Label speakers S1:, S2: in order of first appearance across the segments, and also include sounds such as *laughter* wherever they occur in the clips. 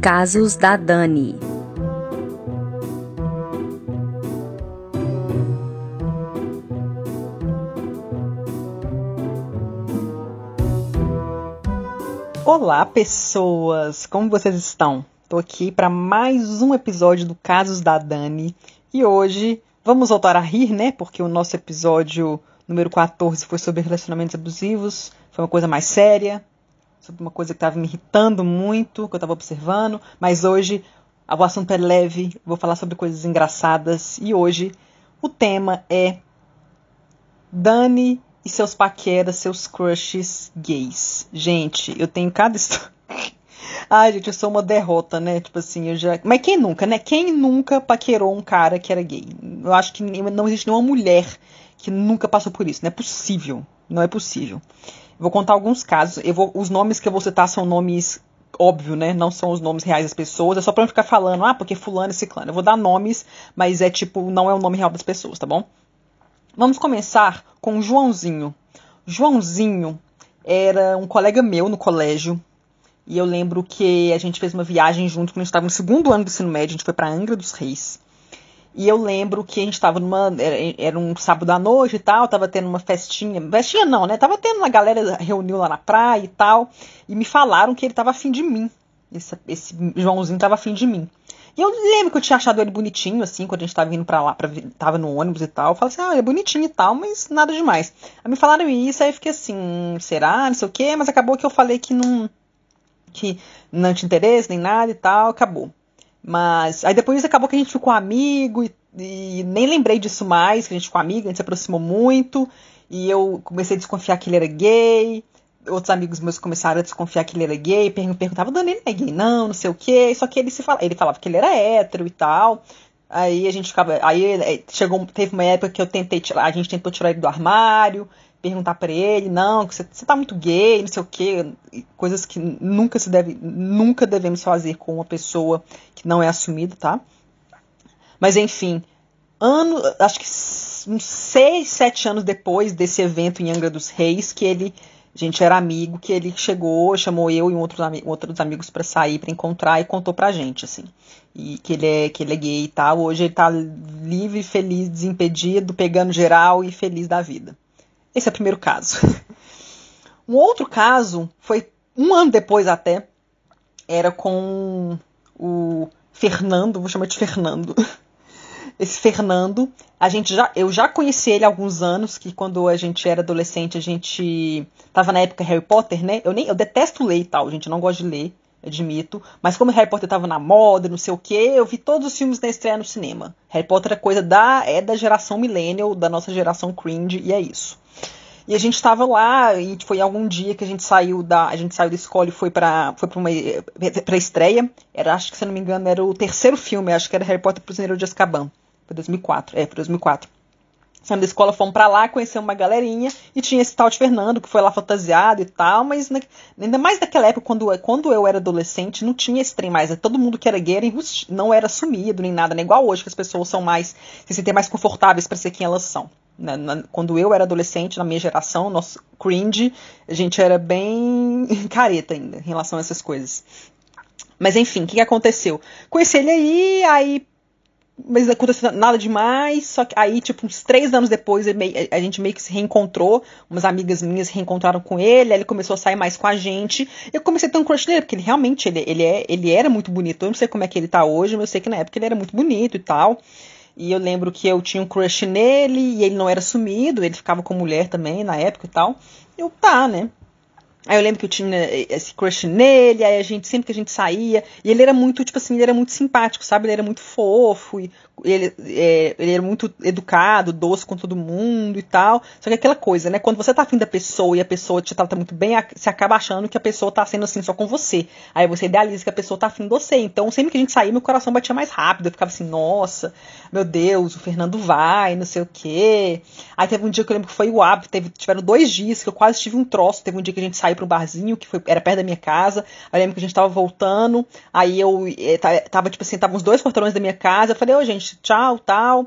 S1: Casos da Dani.
S2: Olá, pessoas! Como vocês estão? Tô aqui para mais um episódio do Casos da Dani e hoje vamos voltar a rir, né? Porque o nosso episódio número 14 foi sobre relacionamentos abusivos, foi uma coisa mais séria, sobre uma coisa que estava me irritando muito, que eu estava observando, mas hoje o assunto é leve, vou falar sobre coisas engraçadas e hoje o tema é Dani e seus paqueras, seus crushes gays. Gente, eu tenho cada história. *laughs* Ai, gente, eu sou uma derrota, né? Tipo assim, eu já. Mas quem nunca, né? Quem nunca paquerou um cara que era gay? Eu acho que não existe nenhuma mulher que nunca passou por isso. Não é possível. Não é possível. Vou contar alguns casos. Eu vou, os nomes que eu vou citar são nomes óbvio, né? Não são os nomes reais das pessoas. É só pra não ficar falando, ah, porque fulano e ciclano. Eu vou dar nomes, mas é tipo, não é o nome real das pessoas, tá bom? Vamos começar com Joãozinho. Joãozinho era um colega meu no colégio. E eu lembro que a gente fez uma viagem junto quando a gente estava no segundo ano do ensino médio, a gente foi para Angra dos Reis. E eu lembro que a gente estava numa. Era, era, um sábado à noite e tal, tava tendo uma festinha. Festinha não, né? Tava tendo uma galera reuniu lá na praia e tal. E me falaram que ele tava afim de mim. Esse, esse Joãozinho tava afim de mim. E eu lembro que eu tinha achado ele bonitinho, assim, quando a gente tava vindo pra lá, pra, tava no ônibus e tal. Eu falei assim, ah, ele é bonitinho e tal, mas nada demais. Aí me falaram isso, aí eu fiquei assim, será? Não sei o quê, mas acabou que eu falei que não que não tinha interesse nem nada e tal, acabou. Mas aí depois acabou que a gente ficou amigo e, e, nem lembrei disso mais, que a gente ficou amigo, a gente se aproximou muito e eu comecei a desconfiar que ele era gay. Outros amigos meus começaram a desconfiar que ele era gay, perguntavam, Dani, ele é gay? Não, não sei o quê. Só que ele se fala, ele falava que ele era hétero e tal. Aí a gente ficava. Aí é, chegou, teve uma época que eu tentei a gente tentou tirar ele do armário perguntar para ele, não, você, você tá muito gay, não sei o quê, coisas que nunca se deve, nunca devemos fazer com uma pessoa que não é assumida, tá? Mas enfim, ano, acho que uns seis, sete anos depois desse evento em Angra dos Reis, que ele, a gente era amigo, que ele chegou, chamou eu e outros, outros amigos para sair, para encontrar e contou pra gente, assim, e que ele é que ele é gay e tal. Hoje ele tá livre, feliz, desimpedido, pegando geral e feliz da vida. Esse é o primeiro caso. Um outro caso foi um ano depois até, era com o Fernando, vou chamar de Fernando. Esse Fernando, a gente já, eu já conheci ele há alguns anos, que quando a gente era adolescente, a gente tava na época Harry Potter, né? Eu nem eu detesto ler e tal, gente, eu não gosto de ler, admito. Mas como Harry Potter tava na moda, não sei o que, eu vi todos os filmes da estreia no cinema. Harry Potter é coisa da é da geração millennial, da nossa geração cringe, e é isso. E a gente estava lá e foi algum dia que a gente saiu da a gente saiu da escola e foi para foi para uma para estreia. Era acho que se não me engano era o terceiro filme, acho que era Harry Potter Prisioneiro de Azkaban. Foi 2004, é, foi 2004. Saímos da escola, fomos pra lá, conhecemos uma galerinha e tinha esse tal de Fernando que foi lá fantasiado e tal, mas na, ainda mais naquela época, quando, quando eu era adolescente, não tinha esse trem mais. Todo mundo que era gay era não era assumido nem nada, não é igual hoje que as pessoas são mais, se sentem mais confortáveis para ser quem elas são. Na, na, quando eu era adolescente, na minha geração, nosso cringe, a gente era bem *laughs* careta ainda em relação a essas coisas. Mas enfim, o que, que aconteceu? Conheci ele aí, aí mas aconteceu nada demais, só que aí, tipo, uns três anos depois, a gente meio que se reencontrou, umas amigas minhas se reencontraram com ele, aí ele começou a sair mais com a gente, eu comecei a ter um crush nele, porque ele realmente, ele, ele, é, ele era muito bonito, eu não sei como é que ele tá hoje, mas eu sei que na época ele era muito bonito e tal, e eu lembro que eu tinha um crush nele e ele não era sumido, ele ficava com mulher também na época e tal. Eu, tá, né? Aí eu lembro que eu tinha esse crush nele, aí a gente, sempre que a gente saía, e ele era muito, tipo assim, ele era muito simpático, sabe? Ele era muito fofo, e ele, é, ele era muito educado, doce com todo mundo e tal. Só que aquela coisa, né? Quando você tá afim da pessoa e a pessoa te trata muito bem, você acaba achando que a pessoa tá sendo assim só com você. Aí você idealiza que a pessoa tá afim de você. Então, sempre que a gente saía, meu coração batia mais rápido. Eu ficava assim, nossa, meu Deus, o Fernando vai, não sei o quê. Aí teve um dia que eu lembro que foi o hábito, teve, tiveram dois dias que eu quase tive um troço. Teve um dia que a gente saiu para um barzinho, que foi, era perto da minha casa. Aí eu lembro que a gente tava voltando, aí eu eh, tava, tipo assim, tava uns dois portões da minha casa. Eu falei, ô, oh, gente, tchau, tal.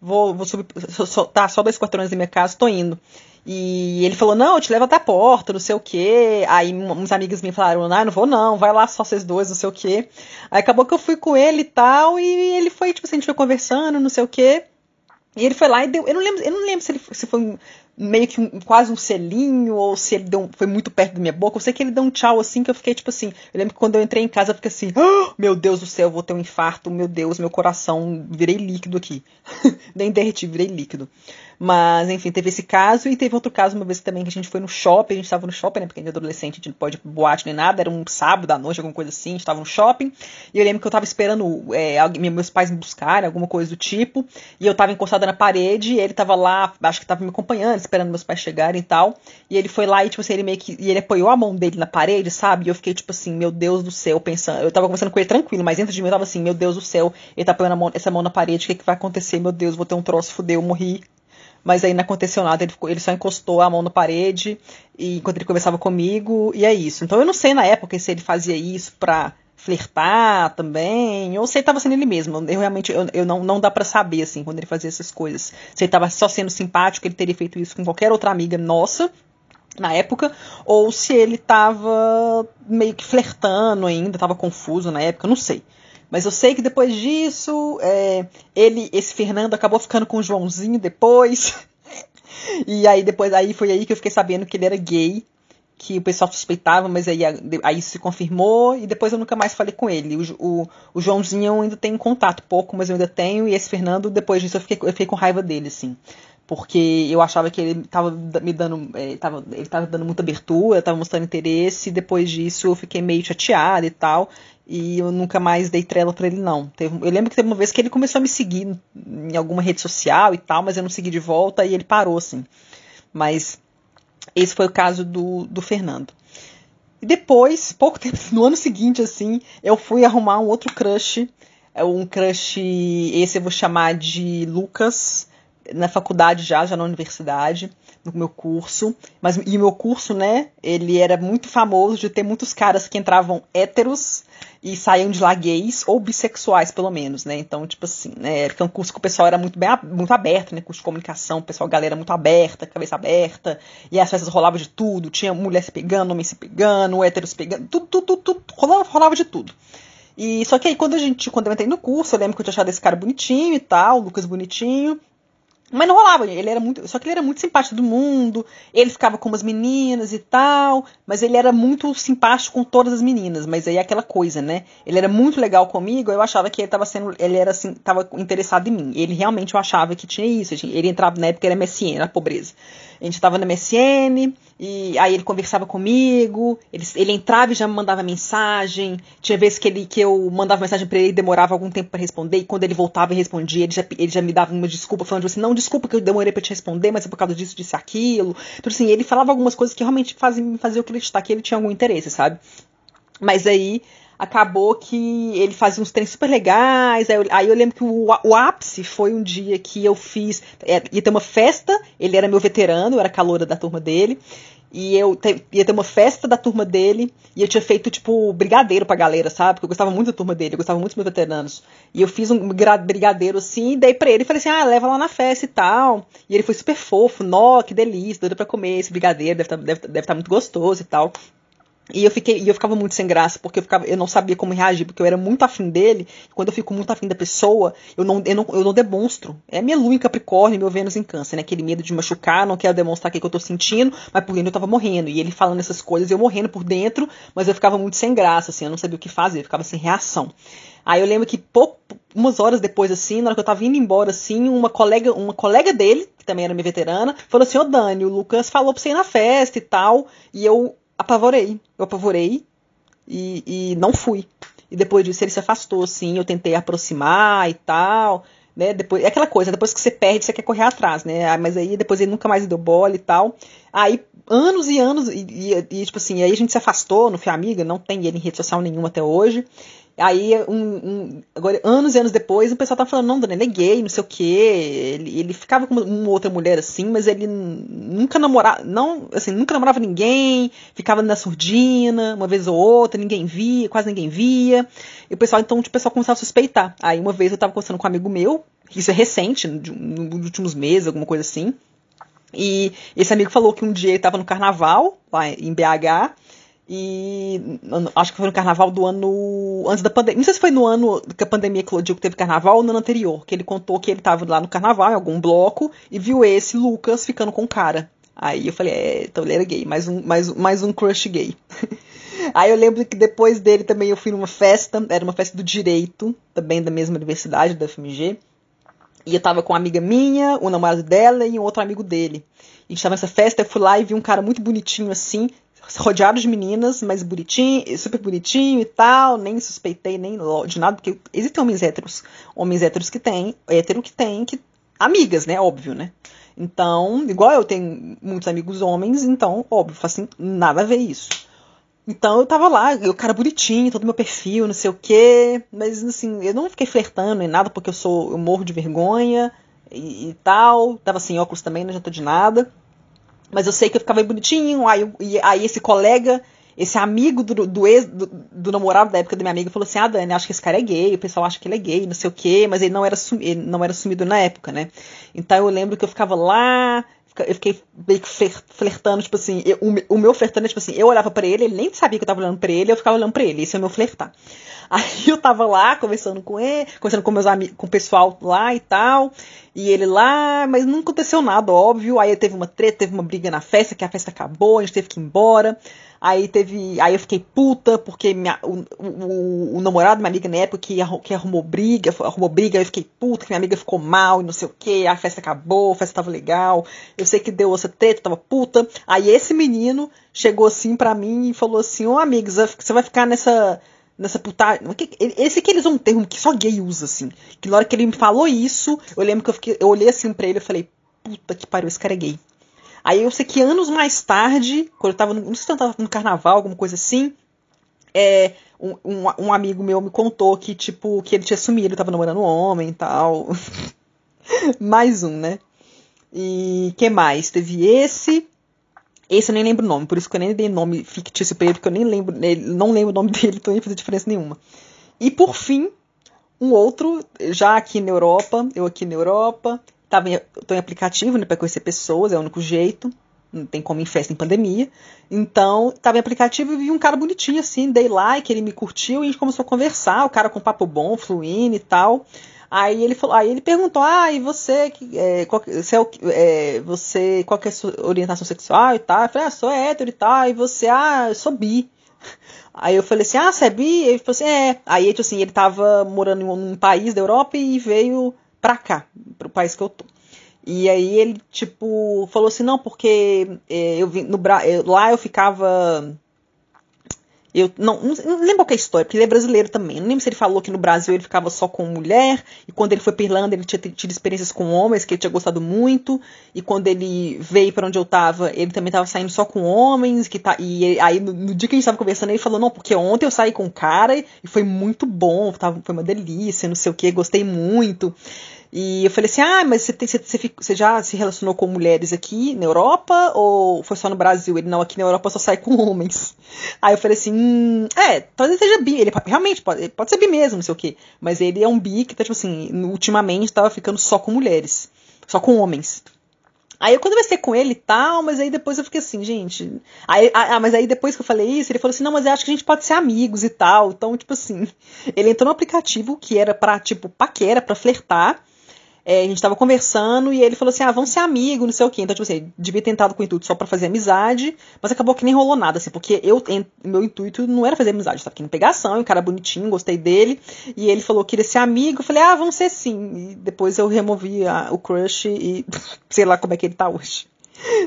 S2: Vou, vou subir, so, tá, só dois quarteirões da minha casa, tô indo. E ele falou, não, eu te levo até a porta, não sei o quê. Aí uns amigos me falaram, não, não vou não, vai lá só vocês dois, não sei o quê. Aí acabou que eu fui com ele e tal, e ele foi, tipo assim, a gente foi conversando, não sei o quê. E ele foi lá e deu. Eu não lembro, eu não lembro se, ele, se foi meio que um, quase um selinho, ou se ele deu, foi muito perto da minha boca. Eu sei que ele deu um tchau assim, que eu fiquei tipo assim. Eu lembro que quando eu entrei em casa, eu fiquei assim: oh, meu Deus do céu, eu vou ter um infarto, meu Deus, meu coração, virei líquido aqui. *laughs* Nem derreti, virei líquido. Mas, enfim, teve esse caso e teve outro caso uma vez também que a gente foi no shopping, a gente estava no shopping, né? Porque a gente é adolescente, a gente não pode boate nem nada, era um sábado à noite, alguma coisa assim, a gente estava no shopping. E eu lembro que eu estava esperando é, meus pais me buscarem, alguma coisa do tipo. E eu estava encostada na parede e ele estava lá, acho que estava me acompanhando, esperando meus pais chegarem e tal. E ele foi lá e, tipo assim, ele meio que. E ele apoiou a mão dele na parede, sabe? E eu fiquei, tipo assim, meu Deus do céu, pensando. Eu tava conversando com ele tranquilo, mas dentro de mim eu tava assim, meu Deus do céu, ele tá apoiando mão, essa mão na parede, o que, que vai acontecer? Meu Deus, vou ter um troço, fudeu, eu morri mas aí não aconteceu nada, ele, ficou, ele só encostou a mão na parede e enquanto ele conversava comigo, e é isso. Então eu não sei na época se ele fazia isso pra flertar também, ou se ele tava sendo ele mesmo. Eu realmente eu, eu não, não dá para saber assim quando ele fazia essas coisas. Se ele tava só sendo simpático, ele teria feito isso com qualquer outra amiga nossa na época, ou se ele tava meio que flertando ainda, tava confuso na época, não sei. Mas eu sei que depois disso, é, ele, esse Fernando acabou ficando com o Joãozinho depois. *laughs* e aí depois aí foi aí que eu fiquei sabendo que ele era gay, que o pessoal suspeitava, mas aí, aí se confirmou e depois eu nunca mais falei com ele. O, o, o Joãozinho eu ainda tenho contato pouco, mas eu ainda tenho, e esse Fernando, depois disso eu fiquei, eu fiquei com raiva dele, assim porque eu achava que ele estava me dando, é, tava, ele estava dando muita abertura, estava mostrando interesse, e depois disso eu fiquei meio chateada e tal, e eu nunca mais dei trela para ele não. Teve, eu lembro que teve uma vez que ele começou a me seguir em alguma rede social e tal, mas eu não segui de volta e ele parou assim. Mas esse foi o caso do, do Fernando. E depois, pouco tempo, *laughs* no ano seguinte, assim, eu fui arrumar um outro crush, é um crush, esse eu vou chamar de Lucas, na faculdade já, já na universidade, no meu curso. Mas e o meu curso, né, ele era muito famoso de ter muitos caras que entravam héteros e saíam de lá gays ou bissexuais, pelo menos, né? Então, tipo assim, né, era um curso que o pessoal era muito bem muito aberto, né, curso de comunicação, o pessoal, galera muito aberta, cabeça aberta, e as festas rolavam de tudo, tinha mulher se pegando, homem se pegando, héteros se pegando, tudo, tudo, tudo, tudo rolava, rolava de tudo. E só que aí quando a gente, quando eu entrei no curso, eu lembro que eu tinha achado esse cara bonitinho e tal, o Lucas bonitinho, mas não rolava, ele era muito. Só que ele era muito simpático do mundo, ele ficava com umas meninas e tal, mas ele era muito simpático com todas as meninas. Mas aí é aquela coisa, né? Ele era muito legal comigo, eu achava que ele estava sendo. Ele era assim, tava interessado em mim. Ele realmente eu achava que tinha isso. Ele entrava na época, era MSN, a pobreza. A gente estava na MSN, e aí ele conversava comigo, ele, ele entrava e já me mandava mensagem. Tinha vezes que, ele, que eu mandava mensagem para ele demorava algum tempo para responder, e quando ele voltava e respondia, ele já, ele já me dava uma desculpa, falando assim: não, desculpa que eu demorei para te responder, mas é por causa disso, disso aquilo. Então, assim, ele falava algumas coisas que realmente me faziam acreditar que ele tinha algum interesse, sabe? Mas aí acabou que ele fazia uns treinos super legais. Aí eu, aí eu lembro que o, o, ápice foi um dia que eu fiz. É, ia ter uma festa, ele era meu veterano, eu era caloura da turma dele. E eu te, ia ter uma festa da turma dele, e eu tinha feito, tipo, brigadeiro pra galera, sabe? Porque eu gostava muito da turma dele, eu gostava muito dos meus veteranos. E eu fiz um brigadeiro assim, e dei pra ele e falei assim: ah, leva lá na festa e tal. E ele foi super fofo, nó, que delícia, doido pra comer esse brigadeiro, deve estar tá, deve, deve tá muito gostoso e tal. E eu fiquei, e eu ficava muito sem graça, porque eu, ficava, eu não sabia como reagir, porque eu era muito afim dele. Quando eu fico muito afim da pessoa, eu não, eu não, eu não demonstro. É minha lua em Capricórnio, meu Vênus em Câncer, né? Aquele medo de machucar, não quero demonstrar o que, que eu tô sentindo, mas por dentro eu tava morrendo. E ele falando essas coisas, eu morrendo por dentro, mas eu ficava muito sem graça, assim, eu não sabia o que fazer, eu ficava sem reação. Aí eu lembro que pouco, umas horas depois, assim, na hora que eu tava indo embora, assim, uma colega, uma colega dele, que também era minha veterana, falou assim, ô Dani, o Lucas falou pra você ir na festa e tal, e eu apavorei. Eu apavorei e, e não fui. E depois disso ele se afastou, assim, eu tentei aproximar e tal, né? Depois, é aquela coisa, depois que você perde, você quer correr atrás, né? Ah, mas aí depois ele nunca mais deu bola e tal. Aí, anos e anos, e, e, e tipo assim, aí a gente se afastou, não foi amiga, não tem ele em rede social nenhuma até hoje. Aí, um, um, agora, anos e anos depois, o pessoal tá falando, não, Dona, ele é gay, não sei o quê. Ele, ele ficava com uma outra mulher assim, mas ele nunca namorava, não, assim, nunca namorava ninguém, ficava na surdina, uma vez ou outra, ninguém via, quase ninguém via. E o pessoal, então, o pessoal começava a suspeitar. Aí, uma vez eu tava conversando com um amigo meu, isso é recente, nos últimos meses, alguma coisa assim. E esse amigo falou que um dia ele estava no carnaval, lá em BH, e acho que foi no carnaval do ano antes da pandemia. Não sei se foi no ano que a pandemia eclodiu que teve carnaval ou no ano anterior, que ele contou que ele estava lá no carnaval, em algum bloco, e viu esse Lucas ficando com o cara. Aí eu falei, é, então ele era gay, mais um, mais, mais um crush gay. *laughs* Aí eu lembro que depois dele também eu fui numa festa, era uma festa do direito, também da mesma universidade, da FMG. E eu tava com uma amiga minha, o namorado dela e um outro amigo dele. A gente tava nessa festa, eu fui lá e vi um cara muito bonitinho assim, rodeado de meninas, mas bonitinho, super bonitinho e tal, nem suspeitei nem de nada, porque existem homens héteros, homens héteros que têm, hétero que tem, que amigas, né, óbvio, né? Então, igual eu tenho muitos amigos homens, então, óbvio, assim, nada a ver isso. Então eu tava lá, o cara bonitinho, todo meu perfil, não sei o quê, mas assim, eu não fiquei flertando nem nada, porque eu sou, eu morro de vergonha e, e tal, tava sem óculos também, não adiantou de nada. Mas eu sei que eu ficava bonitinho, aí, aí esse colega, esse amigo do, do ex, do, do, namorado da época da minha amiga falou assim, ah, Dani, acho que esse cara é gay, o pessoal acha que ele é gay, não sei o quê, mas ele não era, ele não era sumido na época, né? Então eu lembro que eu ficava lá, eu fiquei meio que flertando, tipo assim, eu, o, meu flertando é tipo assim, eu olhava para ele, ele nem sabia que eu tava olhando para ele, eu ficava olhando para ele, esse é o meu flertar. *laughs* Aí eu tava lá conversando com ele, conversando com meus amigos, com o pessoal lá e tal, e ele lá, mas não aconteceu nada, óbvio. Aí teve uma treta, teve uma briga na festa, que a festa acabou, a gente teve que ir embora. Aí teve. Aí eu fiquei puta, porque minha, o, o, o namorado da minha amiga na época que, que arrumou briga, arrumou briga, eu fiquei puta, que minha amiga ficou mal e não sei o que, a festa acabou, a festa tava legal. Eu sei que deu essa treta, tava puta. Aí esse menino chegou assim pra mim e falou assim: Ô oh, você vai ficar nessa nessa putagem. Esse que eles um termo que só gay usa, assim. Que na hora que ele me falou isso, eu lembro que eu, fiquei, eu olhei assim pra ele e falei, puta que pariu, esse cara é gay. Aí eu sei que anos mais tarde, quando eu tava no, não sei se eu tava no carnaval, alguma coisa assim, é, um, um, um, amigo meu me contou que, tipo, que ele tinha sumido, tava namorando um homem e tal. *laughs* mais um, né? E que mais? Teve esse. Esse eu nem lembro o nome, por isso que eu nem dei nome fictício pra ele, porque eu nem lembro, não lembro o nome *laughs* dele, então não ia fazer diferença nenhuma. E por fim, um outro, já aqui na Europa, eu aqui na Europa, Tava em, tô em aplicativo, né, para conhecer pessoas, é o único jeito. Não tem como em festa em pandemia. Então, tava em aplicativo e vi um cara bonitinho assim, dei like, ele me curtiu e a gente começou a conversar, o cara com papo bom, fluindo e tal. Aí ele falou, aí ele perguntou, ah, e você, é, qual, você, é, você, qual que é a sua orientação sexual e tal? Eu falei, ah, sou hétero e tal, e você, ah, eu sou bi. Aí eu falei assim, ah, você é bi? Ele falou assim, é. Aí, tipo assim, ele tava morando em um país da Europa e veio pra cá, pro país que eu tô. E aí ele, tipo, falou assim, não, porque é, eu vim no eu, lá eu ficava. Eu não, não, lembro qual é a história, porque ele é brasileiro também. Não lembro se ele falou que no Brasil ele ficava só com mulher, e quando ele foi pra Irlanda ele tinha tido experiências com homens que ele tinha gostado muito, e quando ele veio para onde eu tava, ele também tava saindo só com homens, que tá, e aí no, no, dia que a gente tava conversando ele falou, não, porque ontem eu saí com um cara e foi muito bom, tava, foi uma delícia, não sei o que, gostei muito. E eu falei assim: ah, mas você, tem, você, você, já se relacionou com mulheres aqui na Europa ou foi só no Brasil? Ele não, aqui na Europa só sai com homens. Aí eu falei assim: hum, é, talvez seja bi. Ele realmente pode, pode ser bi mesmo, não sei o quê. Mas ele é um bi que tá, tipo assim, ultimamente tava ficando só com mulheres, só com homens. Aí eu conversei com ele e tal, mas aí depois eu fiquei assim, gente. Aí, ah, mas aí depois que eu falei isso, ele falou assim: não, mas eu acho que a gente pode ser amigos e tal. Então, tipo assim, ele entrou no aplicativo que era pra, tipo, paquera, pra flertar. É, a gente tava conversando e ele falou assim: ah, vamos ser amigos, não sei o quê. Então, tipo assim, devia ter tentado com o intuito só pra fazer amizade, mas acabou que nem rolou nada, assim, porque eu, meu intuito não era fazer amizade, tava querendo pegação, um cara bonitinho, gostei dele, e ele falou que queria ser amigo, eu falei, ah, vamos ser sim. E depois eu removi a, o crush e *laughs* sei lá como é que ele tá hoje.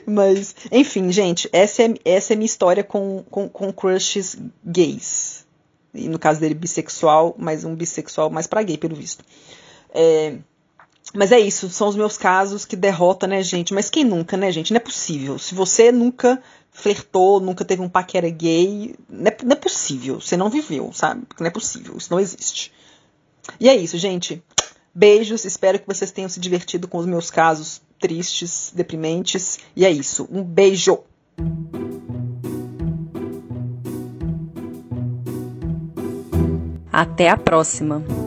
S2: Mas, enfim, gente, essa é, essa é minha história com, com, com crushes gays. E no caso dele, bissexual, mas um bissexual mais pra gay, pelo visto. É, mas é isso, são os meus casos que derrota, né, gente? Mas quem nunca, né, gente? Não é possível. Se você nunca flertou, nunca teve um paquera gay, não é, não é possível. Você não viveu, sabe? Não é possível, isso não existe. E é isso, gente. Beijos, espero que vocês tenham se divertido com os meus casos tristes, deprimentes. E é isso, um beijo!
S1: Até a próxima!